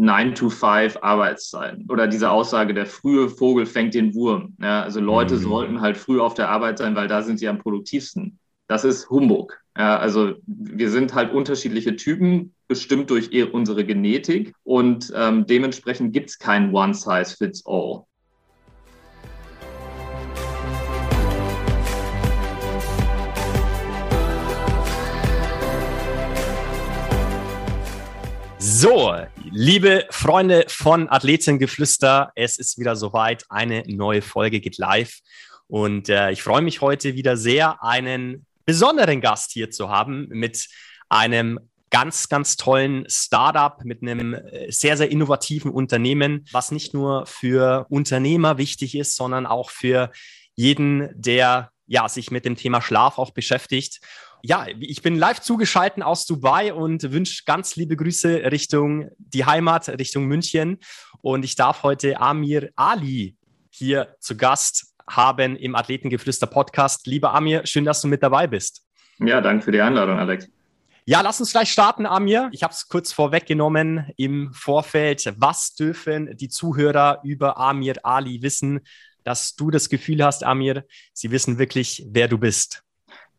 9-to-5-Arbeitszeiten oder diese Aussage, der frühe Vogel fängt den Wurm. Ja, also Leute mhm. sollten halt früh auf der Arbeit sein, weil da sind sie am produktivsten. Das ist Humbug. Ja, also wir sind halt unterschiedliche Typen, bestimmt durch unsere Genetik und ähm, dementsprechend gibt es kein One-Size-Fits-All. So, liebe Freunde von Athletengeflüster, es ist wieder soweit. Eine neue Folge geht live. Und äh, ich freue mich heute wieder sehr, einen besonderen Gast hier zu haben mit einem ganz, ganz tollen Startup, mit einem äh, sehr, sehr innovativen Unternehmen, was nicht nur für Unternehmer wichtig ist, sondern auch für jeden, der ja, sich mit dem Thema Schlaf auch beschäftigt. Ja, ich bin live zugeschaltet aus Dubai und wünsche ganz liebe Grüße Richtung die Heimat, Richtung München. Und ich darf heute Amir Ali hier zu Gast haben im Athletengeflüster Podcast. Lieber Amir, schön, dass du mit dabei bist. Ja, danke für die Einladung, Alex. Ja, lass uns gleich starten, Amir. Ich habe es kurz vorweggenommen im Vorfeld. Was dürfen die Zuhörer über Amir Ali wissen, dass du das Gefühl hast, Amir, sie wissen wirklich, wer du bist?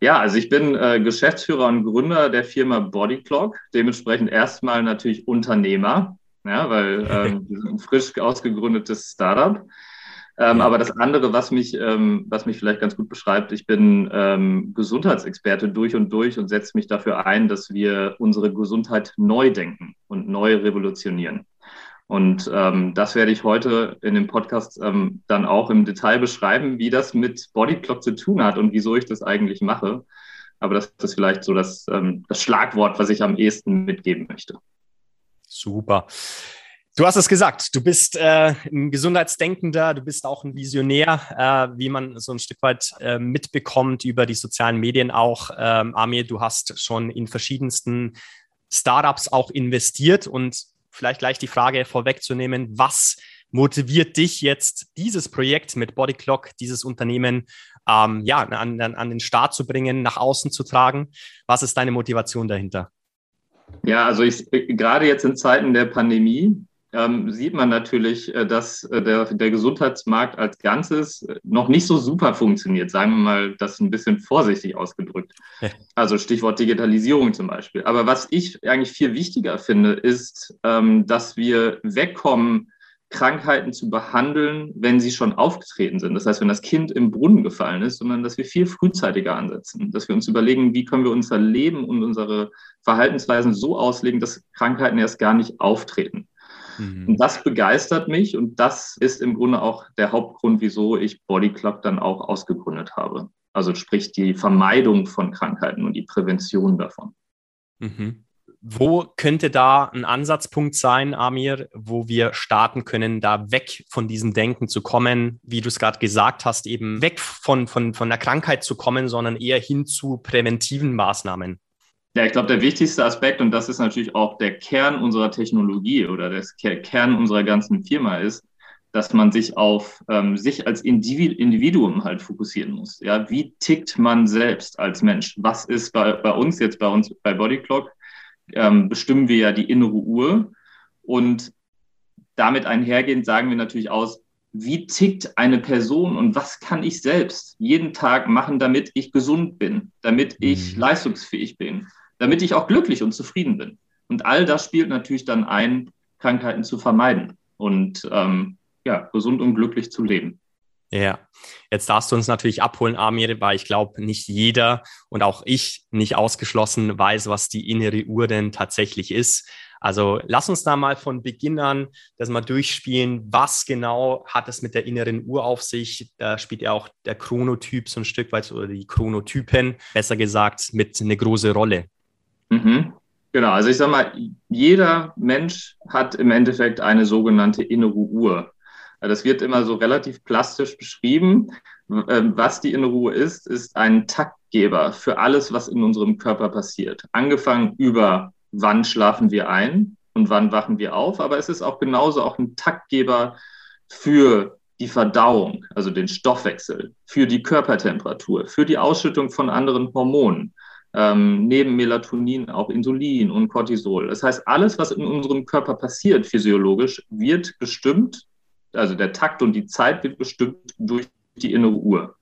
Ja, also ich bin äh, Geschäftsführer und Gründer der Firma Bodyclock, dementsprechend erstmal natürlich Unternehmer, ja, weil ähm, wir sind ein frisch ausgegründetes Startup. Ähm, ja. Aber das andere, was mich, ähm, was mich vielleicht ganz gut beschreibt, ich bin ähm, Gesundheitsexperte durch und durch und setze mich dafür ein, dass wir unsere Gesundheit neu denken und neu revolutionieren. Und ähm, das werde ich heute in dem Podcast ähm, dann auch im Detail beschreiben, wie das mit Bodyclock zu tun hat und wieso ich das eigentlich mache. Aber das ist vielleicht so das, ähm, das Schlagwort, was ich am ehesten mitgeben möchte. Super. Du hast es gesagt, du bist äh, ein Gesundheitsdenkender, du bist auch ein Visionär, äh, wie man so ein Stück weit äh, mitbekommt über die sozialen Medien auch. Ähm, Amir, du hast schon in verschiedensten Startups auch investiert und vielleicht gleich die Frage vorwegzunehmen, was motiviert dich jetzt, dieses Projekt mit Bodyclock, dieses Unternehmen ähm, ja, an, an, an den Start zu bringen, nach außen zu tragen? Was ist deine Motivation dahinter? Ja, also ich, gerade jetzt in Zeiten der Pandemie ähm, sieht man natürlich, äh, dass äh, der, der Gesundheitsmarkt als Ganzes äh, noch nicht so super funktioniert. Sagen wir mal das ein bisschen vorsichtig ausgedrückt. Also Stichwort Digitalisierung zum Beispiel. Aber was ich eigentlich viel wichtiger finde, ist, ähm, dass wir wegkommen, Krankheiten zu behandeln, wenn sie schon aufgetreten sind. Das heißt, wenn das Kind im Brunnen gefallen ist, sondern dass wir viel frühzeitiger ansetzen, dass wir uns überlegen, wie können wir unser Leben und unsere Verhaltensweisen so auslegen, dass Krankheiten erst gar nicht auftreten. Mhm. Und das begeistert mich und das ist im Grunde auch der Hauptgrund, wieso ich Body Club dann auch ausgegründet habe. Also sprich die Vermeidung von Krankheiten und die Prävention davon. Mhm. Wo könnte da ein Ansatzpunkt sein, Amir, wo wir starten können, da weg von diesem Denken zu kommen, wie du es gerade gesagt hast, eben weg von, von, von der Krankheit zu kommen, sondern eher hin zu präventiven Maßnahmen? Ja, ich glaube, der wichtigste Aspekt, und das ist natürlich auch der Kern unserer Technologie oder der Kern unserer ganzen Firma ist, dass man sich auf ähm, sich als Individuum halt fokussieren muss. Ja, wie tickt man selbst als Mensch? Was ist bei, bei uns jetzt bei uns bei Bodyclock? Ähm, bestimmen wir ja die innere Uhr und damit einhergehend sagen wir natürlich aus, wie tickt eine Person und was kann ich selbst jeden Tag machen, damit ich gesund bin, damit ich mhm. leistungsfähig bin damit ich auch glücklich und zufrieden bin. Und all das spielt natürlich dann ein, Krankheiten zu vermeiden und ähm, ja, gesund und glücklich zu leben. Ja, jetzt darfst du uns natürlich abholen, Amir, weil ich glaube, nicht jeder und auch ich nicht ausgeschlossen weiß, was die innere Uhr denn tatsächlich ist. Also lass uns da mal von Beginn an das mal durchspielen. Was genau hat es mit der inneren Uhr auf sich? Da spielt ja auch der Chronotyp so ein Stück weit oder die Chronotypen, besser gesagt, mit eine große Rolle. Mhm. Genau, also ich sage mal, jeder Mensch hat im Endeffekt eine sogenannte innere Uhr. Das wird immer so relativ plastisch beschrieben. Ähm, was die innere Uhr ist, ist ein Taktgeber für alles, was in unserem Körper passiert. Angefangen über wann schlafen wir ein und wann wachen wir auf, aber es ist auch genauso auch ein Taktgeber für die Verdauung, also den Stoffwechsel, für die Körpertemperatur, für die Ausschüttung von anderen Hormonen, ähm, neben Melatonin auch Insulin und Cortisol. Das heißt, alles, was in unserem Körper passiert physiologisch, wird bestimmt, also der Takt und die Zeit wird bestimmt durch die innere Uhr.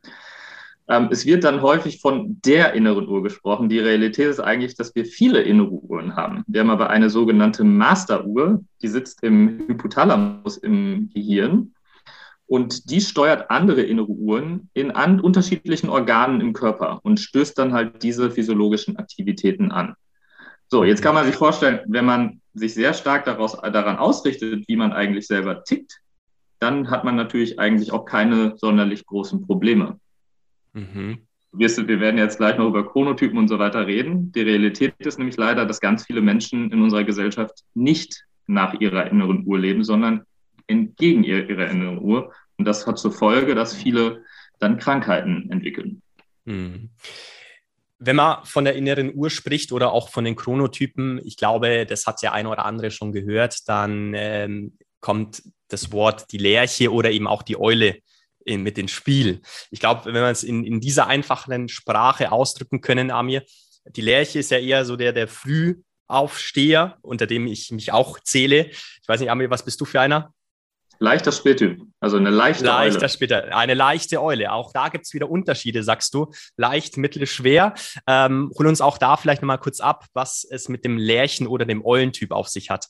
Ähm, es wird dann häufig von der inneren Uhr gesprochen. Die Realität ist eigentlich, dass wir viele innere Uhren haben. Wir haben aber eine sogenannte Masteruhr, die sitzt im Hypothalamus im Gehirn und die steuert andere innere Uhren in an unterschiedlichen Organen im Körper und stößt dann halt diese physiologischen Aktivitäten an. So, jetzt kann man sich vorstellen, wenn man sich sehr stark daraus, daran ausrichtet, wie man eigentlich selber tickt, dann hat man natürlich eigentlich auch keine sonderlich großen Probleme. Mhm. Wir, wir werden jetzt gleich noch über Chronotypen und so weiter reden. Die Realität ist nämlich leider, dass ganz viele Menschen in unserer Gesellschaft nicht nach ihrer inneren Uhr leben, sondern entgegen ihrer inneren Uhr. Und das hat zur Folge, dass viele dann Krankheiten entwickeln. Hm. Wenn man von der inneren Uhr spricht oder auch von den Chronotypen, ich glaube, das hat ja ein oder andere schon gehört, dann ähm, kommt das Wort die Lerche oder eben auch die Eule in, mit ins Spiel. Ich glaube, wenn wir es in, in dieser einfachen Sprache ausdrücken können, Amir, die Lerche ist ja eher so der, der Frühaufsteher, unter dem ich mich auch zähle. Ich weiß nicht, Amir, was bist du für einer? Leichter Spättyp, also eine leichte Leichter Eule. Später, eine leichte Eule. Auch da gibt es wieder Unterschiede, sagst du. Leicht, mittel, schwer. Ähm, hol uns auch da vielleicht nochmal kurz ab, was es mit dem Lärchen- oder dem Eulentyp auf sich hat.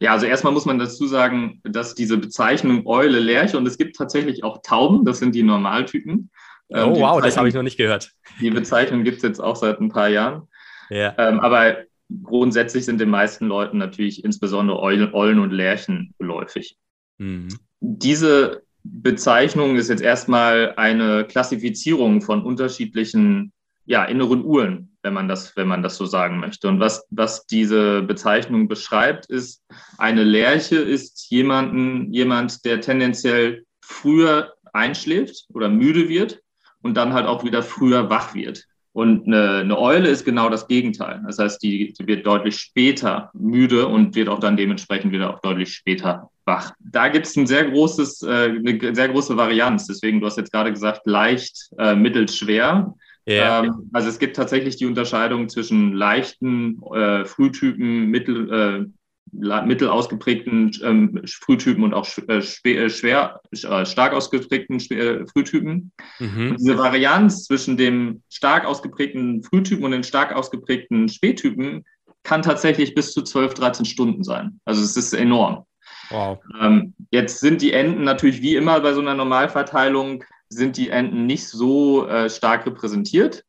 Ja, also erstmal muss man dazu sagen, dass diese Bezeichnung Eule, Lerche und es gibt tatsächlich auch Tauben, das sind die Normaltypen. Ähm, oh, wow, das habe ich noch nicht gehört. Die Bezeichnung gibt es jetzt auch seit ein paar Jahren. Ja. Ähm, aber grundsätzlich sind den meisten Leuten natürlich insbesondere Eulen und Lerchen geläufig. Mhm. Diese Bezeichnung ist jetzt erstmal eine Klassifizierung von unterschiedlichen ja, inneren Uhren, wenn man das, wenn man das so sagen möchte. Und was, was diese Bezeichnung beschreibt, ist, eine Lerche ist jemanden, jemand, der tendenziell früher einschläft oder müde wird und dann halt auch wieder früher wach wird. Und eine, eine, Eule ist genau das Gegenteil. Das heißt, die, die, wird deutlich später müde und wird auch dann dementsprechend wieder auch deutlich später wach. Da gibt es ein sehr großes, äh, eine sehr große Varianz. Deswegen, du hast jetzt gerade gesagt, leicht, äh, mittel, schwer. Yeah. Ähm, also es gibt tatsächlich die Unterscheidung zwischen leichten äh, Frühtypen, mittel, äh, mittel ausgeprägten ähm, Frühtypen und auch äh, äh schwer, äh, stark ausgeprägten äh, Frühtypen. Mhm. diese Varianz zwischen dem stark ausgeprägten Frühtypen und den stark ausgeprägten Spättypen kann tatsächlich bis zu 12, 13 Stunden sein. Also es ist enorm. Wow. Ähm, jetzt sind die Enden natürlich wie immer bei so einer Normalverteilung, sind die Enden nicht so äh, stark repräsentiert.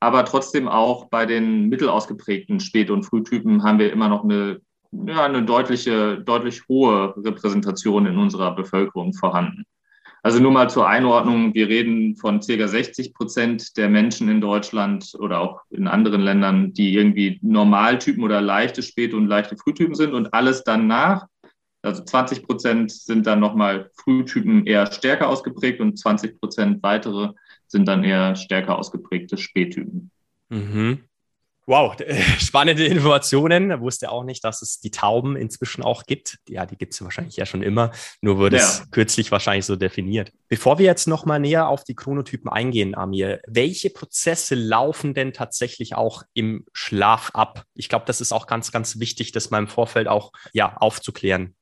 Aber trotzdem auch bei den mittelausgeprägten Spät- und Frühtypen haben wir immer noch eine ja, eine deutliche, deutlich hohe Repräsentation in unserer Bevölkerung vorhanden. Also nur mal zur Einordnung, wir reden von ca. 60 Prozent der Menschen in Deutschland oder auch in anderen Ländern, die irgendwie Normaltypen oder leichte Spät- und leichte Frühtypen sind und alles danach, also 20 Prozent sind dann nochmal Frühtypen eher stärker ausgeprägt und 20 Prozent weitere sind dann eher stärker ausgeprägte Spättypen. Mhm. Wow, spannende Informationen. Ich wusste auch nicht, dass es die Tauben inzwischen auch gibt. Ja, die gibt es wahrscheinlich ja schon immer, nur wurde ja. es kürzlich wahrscheinlich so definiert. Bevor wir jetzt nochmal näher auf die Chronotypen eingehen, Amir, welche Prozesse laufen denn tatsächlich auch im Schlaf ab? Ich glaube, das ist auch ganz, ganz wichtig, das mal im Vorfeld auch ja, aufzuklären.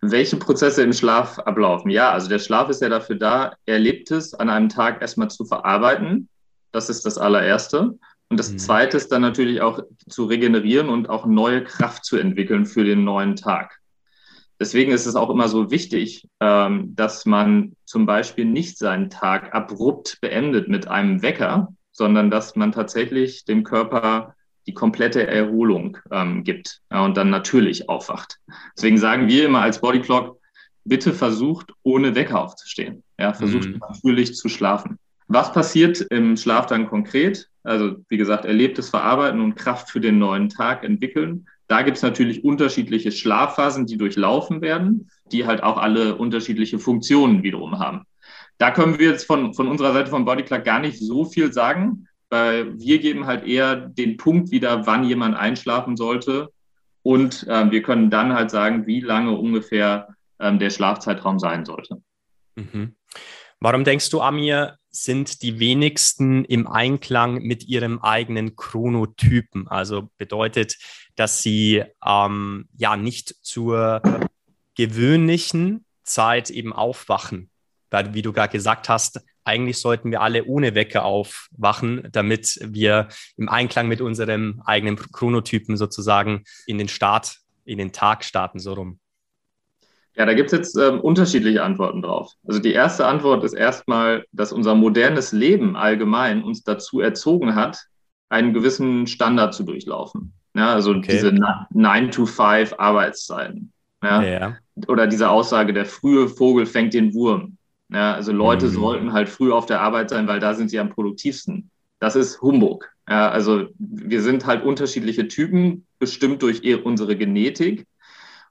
Welche Prozesse im Schlaf ablaufen? Ja, also der Schlaf ist ja dafür da, Erlebtes an einem Tag erstmal zu verarbeiten. Das ist das allererste. Und das mhm. Zweite ist dann natürlich auch zu regenerieren und auch neue Kraft zu entwickeln für den neuen Tag. Deswegen ist es auch immer so wichtig, ähm, dass man zum Beispiel nicht seinen Tag abrupt beendet mit einem Wecker, sondern dass man tatsächlich dem Körper die komplette Erholung ähm, gibt und dann natürlich aufwacht. Deswegen sagen wir immer als Bodyclock, bitte versucht ohne Wecker aufzustehen. Ja, versucht mhm. natürlich zu schlafen. Was passiert im Schlaf dann konkret? Also wie gesagt, erlebtes Verarbeiten und Kraft für den neuen Tag entwickeln. Da gibt es natürlich unterschiedliche Schlafphasen, die durchlaufen werden, die halt auch alle unterschiedliche Funktionen wiederum haben. Da können wir jetzt von, von unserer Seite von Bodyclock gar nicht so viel sagen, weil wir geben halt eher den Punkt wieder, wann jemand einschlafen sollte. Und äh, wir können dann halt sagen, wie lange ungefähr ähm, der Schlafzeitraum sein sollte. Mhm. Warum denkst du, Amir, sind die wenigsten im Einklang mit ihrem eigenen Chronotypen. Also bedeutet, dass sie ähm, ja nicht zur gewöhnlichen Zeit eben aufwachen. Weil, wie du gerade gesagt hast, eigentlich sollten wir alle ohne Wecker aufwachen, damit wir im Einklang mit unserem eigenen Chronotypen sozusagen in den Start, in den Tag starten, so rum. Ja, da gibt es jetzt ähm, unterschiedliche Antworten drauf. Also die erste Antwort ist erstmal, dass unser modernes Leben allgemein uns dazu erzogen hat, einen gewissen Standard zu durchlaufen. Ja, also okay. diese 9-to-5 Arbeitszeiten. Ja? ja? Oder diese Aussage, der frühe Vogel fängt den Wurm. Ja, also Leute mhm. sollten halt früh auf der Arbeit sein, weil da sind sie am produktivsten. Das ist Humbug. Ja, also wir sind halt unterschiedliche Typen, bestimmt durch unsere Genetik.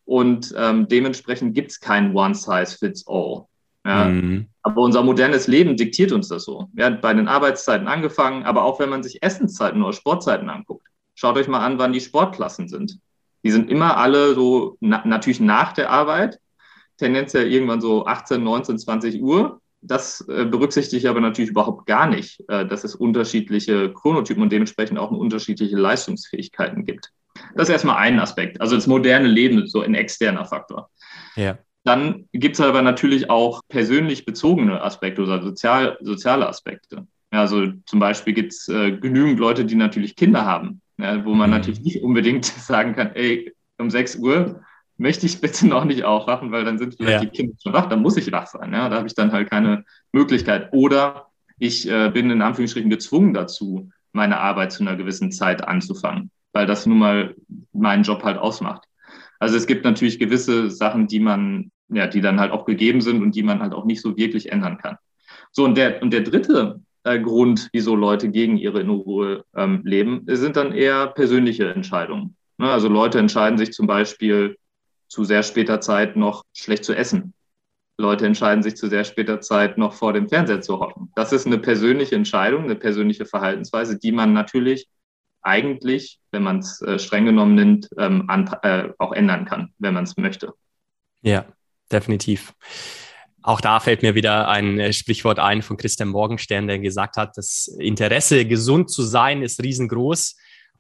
Und ähm, dementsprechend gibt es kein One-Size-Fits-All. Ja. Mhm. Aber unser modernes Leben diktiert uns das so. Ja, bei den Arbeitszeiten angefangen, aber auch wenn man sich Essenszeiten oder Sportzeiten anguckt. Schaut euch mal an, wann die Sportklassen sind. Die sind immer alle so na natürlich nach der Arbeit, tendenziell irgendwann so 18, 19, 20 Uhr. Das äh, berücksichtige ich aber natürlich überhaupt gar nicht, äh, dass es unterschiedliche Chronotypen und dementsprechend auch unterschiedliche Leistungsfähigkeiten gibt. Das ist erstmal ein Aspekt. Also das moderne Leben, so ein externer Faktor. Ja. Dann gibt es aber natürlich auch persönlich bezogene Aspekte oder sozial, soziale Aspekte. Also zum Beispiel gibt es äh, genügend Leute, die natürlich Kinder haben, ja, wo man mhm. natürlich nicht unbedingt sagen kann, ey, um 6 Uhr möchte ich bitte noch nicht aufwachen, weil dann sind vielleicht ja. die Kinder schon wach, dann muss ich wach sein. Ja? Da habe ich dann halt keine Möglichkeit. Oder ich äh, bin in Anführungsstrichen gezwungen dazu, meine Arbeit zu einer gewissen Zeit anzufangen weil das nun mal meinen Job halt ausmacht. Also es gibt natürlich gewisse Sachen, die man, ja, die dann halt auch gegeben sind und die man halt auch nicht so wirklich ändern kann. So, und der, und der dritte äh, Grund, wieso Leute gegen ihre Unruhe ähm, leben, sind dann eher persönliche Entscheidungen. Ne? Also Leute entscheiden sich zum Beispiel zu sehr später Zeit noch schlecht zu essen. Leute entscheiden sich zu sehr später Zeit noch vor dem Fernseher zu hocken. Das ist eine persönliche Entscheidung, eine persönliche Verhaltensweise, die man natürlich eigentlich, wenn man es äh, streng genommen nimmt, ähm, äh, auch ändern kann, wenn man es möchte. Ja, definitiv. Auch da fällt mir wieder ein äh, Sprichwort ein von Christian Morgenstern, der gesagt hat, das Interesse, gesund zu sein, ist riesengroß.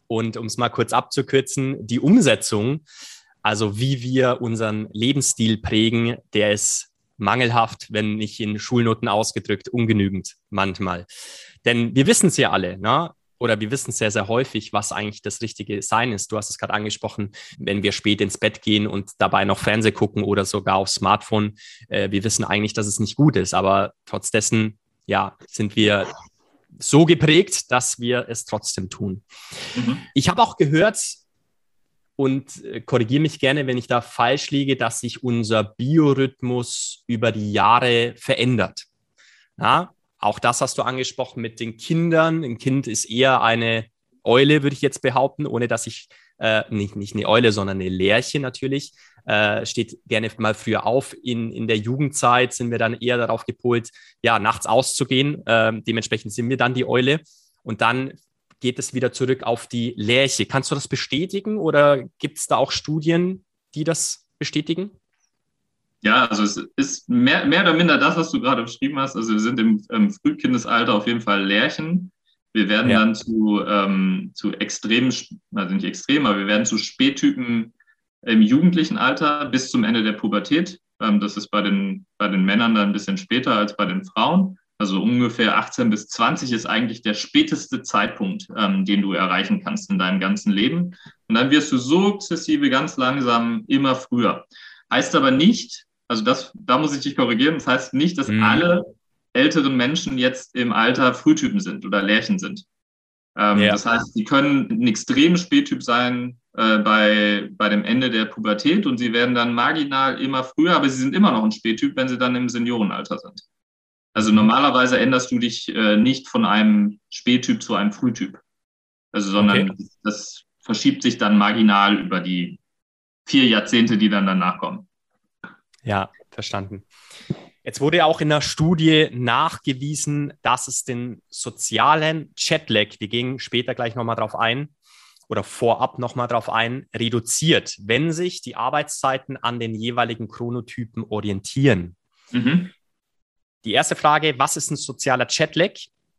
Und um es mal kurz abzukürzen, die Umsetzung, also wie wir unseren Lebensstil prägen, der ist mangelhaft, wenn nicht in Schulnoten ausgedrückt, ungenügend manchmal. Denn wir wissen es ja alle, ne? Oder wir wissen sehr, sehr häufig, was eigentlich das richtige Sein ist. Du hast es gerade angesprochen, wenn wir spät ins Bett gehen und dabei noch Fernseh gucken oder sogar aufs Smartphone. Äh, wir wissen eigentlich, dass es nicht gut ist, aber trotz dessen, ja, sind wir so geprägt, dass wir es trotzdem tun. Mhm. Ich habe auch gehört, und äh, korrigiere mich gerne, wenn ich da falsch liege, dass sich unser Biorhythmus über die Jahre verändert. Ja, auch das hast du angesprochen mit den Kindern. Ein Kind ist eher eine Eule, würde ich jetzt behaupten, ohne dass ich, äh, nicht, nicht eine Eule, sondern eine Lerche natürlich, äh, steht gerne mal früher auf. In, in der Jugendzeit sind wir dann eher darauf gepolt, ja, nachts auszugehen. Äh, dementsprechend sind wir dann die Eule. Und dann geht es wieder zurück auf die Lerche. Kannst du das bestätigen oder gibt es da auch Studien, die das bestätigen? Ja, also es ist mehr, mehr oder minder das, was du gerade beschrieben hast. Also wir sind im ähm, Frühkindesalter auf jeden Fall Lärchen. Wir werden ja. dann zu, ähm, zu extremen, also nicht extrem, aber wir werden zu Spättypen im jugendlichen Alter bis zum Ende der Pubertät. Ähm, das ist bei den, bei den Männern dann ein bisschen später als bei den Frauen. Also ungefähr 18 bis 20 ist eigentlich der späteste Zeitpunkt, ähm, den du erreichen kannst in deinem ganzen Leben. Und dann wirst du sukzessive ganz langsam immer früher. Heißt aber nicht, also das, da muss ich dich korrigieren. Das heißt nicht, dass mhm. alle älteren Menschen jetzt im Alter Frühtypen sind oder Lärchen sind. Ähm, ja. Das heißt, sie können ein extremen Spättyp sein äh, bei, bei dem Ende der Pubertät und sie werden dann marginal immer früher, aber sie sind immer noch ein Spättyp, wenn sie dann im Seniorenalter sind. Also normalerweise änderst du dich äh, nicht von einem Spättyp zu einem Frühtyp. Also, sondern okay. das verschiebt sich dann marginal über die vier Jahrzehnte, die dann danach kommen. Ja, verstanden. Jetzt wurde ja auch in der Studie nachgewiesen, dass es den sozialen Chatlag, wir gehen später gleich nochmal drauf ein, oder vorab nochmal drauf ein, reduziert, wenn sich die Arbeitszeiten an den jeweiligen Chronotypen orientieren. Mhm. Die erste Frage, was ist ein sozialer Jetlag?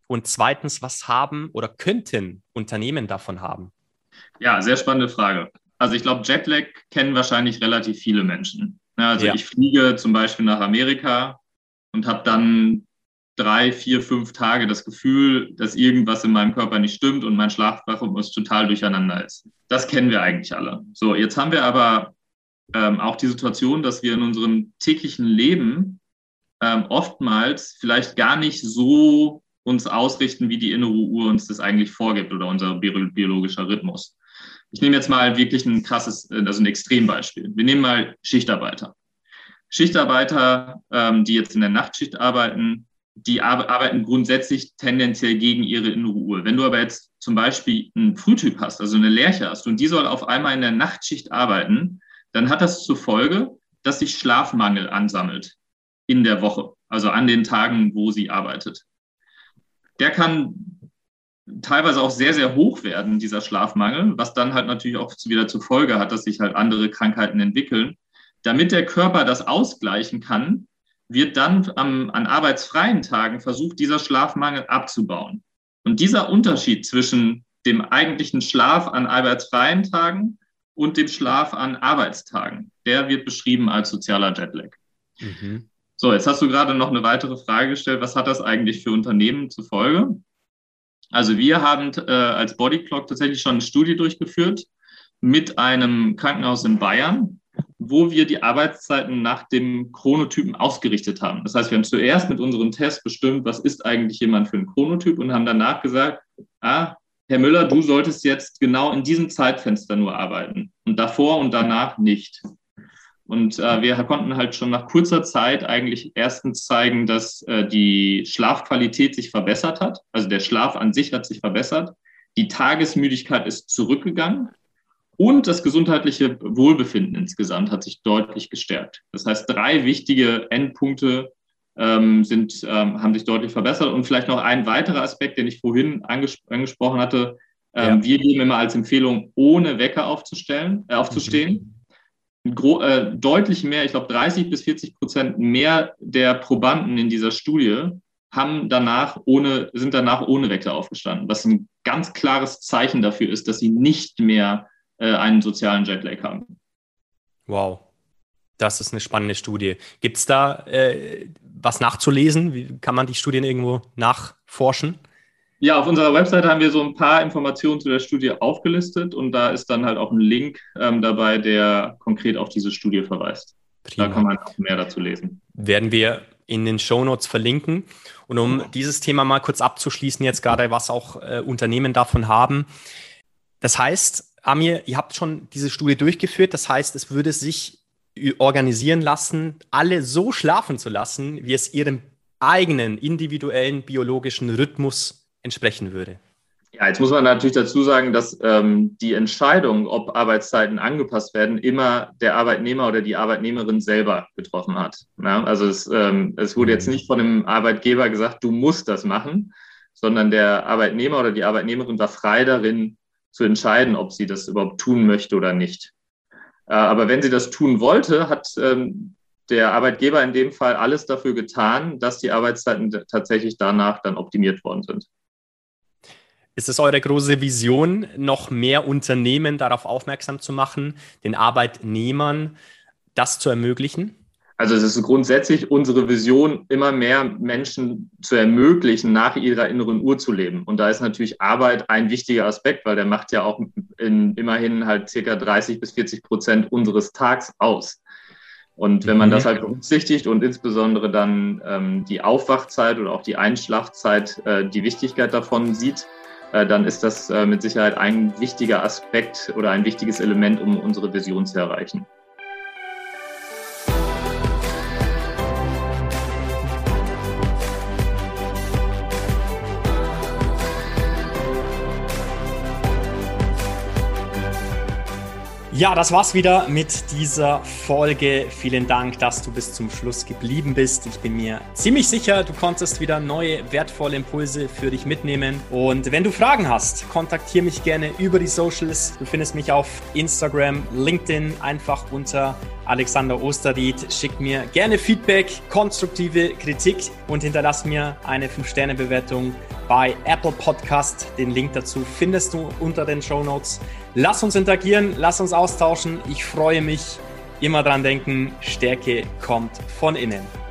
Und zweitens, was haben oder könnten Unternehmen davon haben? Ja, sehr spannende Frage. Also ich glaube, Jetlag kennen wahrscheinlich relativ viele Menschen. Also ja. ich fliege zum Beispiel nach Amerika und habe dann drei, vier, fünf Tage das Gefühl, dass irgendwas in meinem Körper nicht stimmt und mein Schlafrhythmus total durcheinander ist. Das kennen wir eigentlich alle. So, jetzt haben wir aber ähm, auch die Situation, dass wir in unserem täglichen Leben ähm, oftmals vielleicht gar nicht so uns ausrichten, wie die innere Uhr uns das eigentlich vorgibt oder unser biologischer Rhythmus. Ich nehme jetzt mal wirklich ein krasses, äh, also ein Extrembeispiel. Wir nehmen mal Schichtarbeiter. Schichtarbeiter, ähm, die jetzt in der Nachtschicht arbeiten, die arbeiten grundsätzlich tendenziell gegen ihre innere Uhr. Wenn du aber jetzt zum Beispiel einen Frühtyp hast, also eine Lerche hast und die soll auf einmal in der Nachtschicht arbeiten, dann hat das zur Folge, dass sich Schlafmangel ansammelt in der Woche, also an den Tagen, wo sie arbeitet. Der kann teilweise auch sehr, sehr hoch werden, dieser Schlafmangel, was dann halt natürlich auch wieder zur Folge hat, dass sich halt andere Krankheiten entwickeln. Damit der Körper das ausgleichen kann, wird dann am, an arbeitsfreien Tagen versucht, dieser Schlafmangel abzubauen. Und dieser Unterschied zwischen dem eigentlichen Schlaf an arbeitsfreien Tagen und dem Schlaf an Arbeitstagen, der wird beschrieben als sozialer Jetlag. Mhm. So, jetzt hast du gerade noch eine weitere Frage gestellt. Was hat das eigentlich für Unternehmen zur Folge? Also wir haben äh, als Bodyclock tatsächlich schon eine Studie durchgeführt mit einem Krankenhaus in Bayern, wo wir die Arbeitszeiten nach dem Chronotypen ausgerichtet haben. Das heißt, wir haben zuerst mit unserem Test bestimmt, was ist eigentlich jemand für ein Chronotyp und haben danach gesagt, ah, Herr Müller, du solltest jetzt genau in diesem Zeitfenster nur arbeiten und davor und danach nicht. Und äh, wir konnten halt schon nach kurzer Zeit eigentlich erstens zeigen, dass äh, die Schlafqualität sich verbessert hat. Also der Schlaf an sich hat sich verbessert. Die Tagesmüdigkeit ist zurückgegangen. Und das gesundheitliche Wohlbefinden insgesamt hat sich deutlich gestärkt. Das heißt, drei wichtige Endpunkte ähm, sind, ähm, haben sich deutlich verbessert. Und vielleicht noch ein weiterer Aspekt, den ich vorhin anges angesprochen hatte. Ähm, ja. Wir geben immer als Empfehlung, ohne Wecker aufzustellen, äh, aufzustehen. Mhm. Äh, deutlich mehr, ich glaube 30 bis 40 Prozent mehr der Probanden in dieser Studie haben danach ohne, sind danach ohne Wecker aufgestanden, was ein ganz klares Zeichen dafür ist, dass sie nicht mehr äh, einen sozialen Jetlag haben. Wow, das ist eine spannende Studie. Gibt es da äh, was nachzulesen? Wie kann man die Studien irgendwo nachforschen? Ja, auf unserer Website haben wir so ein paar Informationen zu der Studie aufgelistet und da ist dann halt auch ein Link ähm, dabei, der konkret auf diese Studie verweist. Prima. Da kann man auch mehr dazu lesen. Werden wir in den Show Notes verlinken. Und um ja. dieses Thema mal kurz abzuschließen, jetzt gerade was auch äh, Unternehmen davon haben. Das heißt, Amir, ihr habt schon diese Studie durchgeführt. Das heißt, es würde sich organisieren lassen, alle so schlafen zu lassen, wie es ihrem eigenen individuellen biologischen Rhythmus entsprechen würde. Ja, jetzt muss man natürlich dazu sagen, dass ähm, die Entscheidung, ob Arbeitszeiten angepasst werden, immer der Arbeitnehmer oder die Arbeitnehmerin selber getroffen hat. Ja, also es, ähm, es wurde jetzt nicht von dem Arbeitgeber gesagt, du musst das machen, sondern der Arbeitnehmer oder die Arbeitnehmerin war frei darin, zu entscheiden, ob sie das überhaupt tun möchte oder nicht. Äh, aber wenn sie das tun wollte, hat ähm, der Arbeitgeber in dem Fall alles dafür getan, dass die Arbeitszeiten tatsächlich danach dann optimiert worden sind. Ist es eure große Vision, noch mehr Unternehmen darauf aufmerksam zu machen, den Arbeitnehmern das zu ermöglichen? Also es ist grundsätzlich unsere Vision, immer mehr Menschen zu ermöglichen, nach ihrer inneren Uhr zu leben. Und da ist natürlich Arbeit ein wichtiger Aspekt, weil der macht ja auch in, immerhin halt circa 30 bis 40 Prozent unseres Tags aus. Und wenn man das halt berücksichtigt und insbesondere dann ähm, die Aufwachzeit oder auch die Einschlafzeit, äh, die Wichtigkeit davon sieht, dann ist das äh, mit Sicherheit ein wichtiger Aspekt oder ein wichtiges Element, um unsere Vision zu erreichen. Ja, das war's wieder mit dieser Folge. Vielen Dank, dass du bis zum Schluss geblieben bist. Ich bin mir ziemlich sicher, du konntest wieder neue wertvolle Impulse für dich mitnehmen. Und wenn du Fragen hast, kontaktiere mich gerne über die Socials. Du findest mich auf Instagram, LinkedIn einfach unter Alexander Osterried. Schick mir gerne Feedback, konstruktive Kritik und hinterlass mir eine 5-Sterne-Bewertung bei Apple Podcast. Den Link dazu findest du unter den Show Notes. Lass uns interagieren, lass uns austauschen. Ich freue mich. Immer dran denken, Stärke kommt von innen.